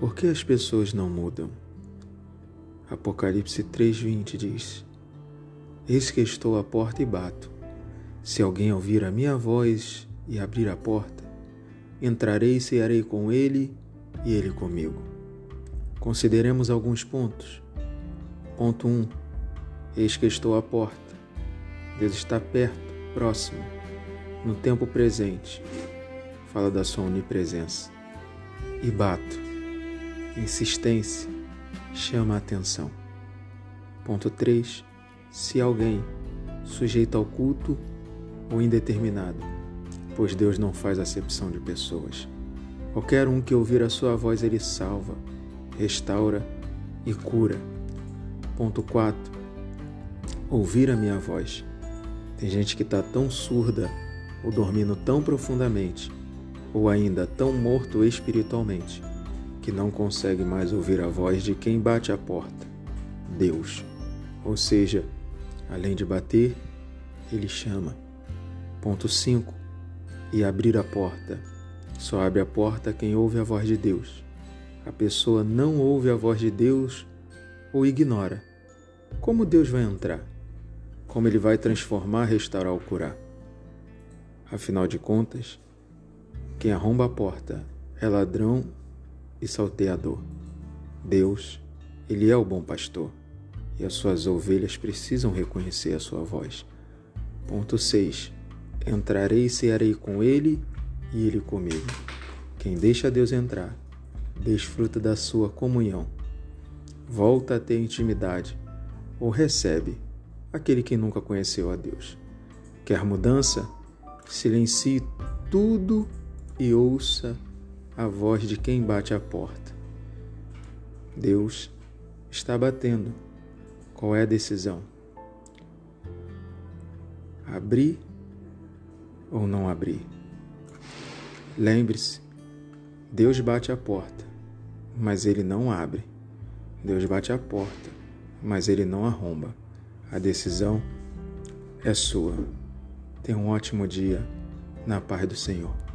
Por que as pessoas não mudam? Apocalipse 3:20 diz: Eis que estou à porta e bato. Se alguém ouvir a minha voz e abrir a porta, entrarei e cearei com ele e ele comigo. Consideremos alguns pontos. Ponto 1. Um, eis que estou à porta. Deus está perto, próximo, no tempo presente. Fala da sua onipresença. E bato insistência chama a atenção. Ponto 3. Se alguém sujeito ao culto ou indeterminado, pois Deus não faz acepção de pessoas. Qualquer um que ouvir a sua voz, ele salva, restaura e cura. Ponto 4. Ouvir a minha voz. Tem gente que está tão surda ou dormindo tão profundamente, ou ainda tão morto espiritualmente, que não consegue mais ouvir a voz de quem bate a porta, Deus. Ou seja, além de bater, ele chama. Ponto 5. E abrir a porta. Só abre a porta quem ouve a voz de Deus. A pessoa não ouve a voz de Deus ou ignora. Como Deus vai entrar? Como ele vai transformar, restaurar ou curar? Afinal de contas, quem arromba a porta é ladrão e salteador. Deus, Ele é o bom pastor e as suas ovelhas precisam reconhecer a sua voz. Ponto 6. Entrarei e cearei com Ele e Ele comigo. Quem deixa Deus entrar, desfruta da sua comunhão. Volta a ter intimidade ou recebe aquele que nunca conheceu a Deus. Quer mudança? Silencie tudo e ouça a voz de quem bate a porta. Deus está batendo. Qual é a decisão? Abrir ou não abrir? Lembre-se, Deus bate a porta, mas ele não abre. Deus bate a porta, mas ele não arromba. A decisão é sua. Tenha um ótimo dia na paz do Senhor.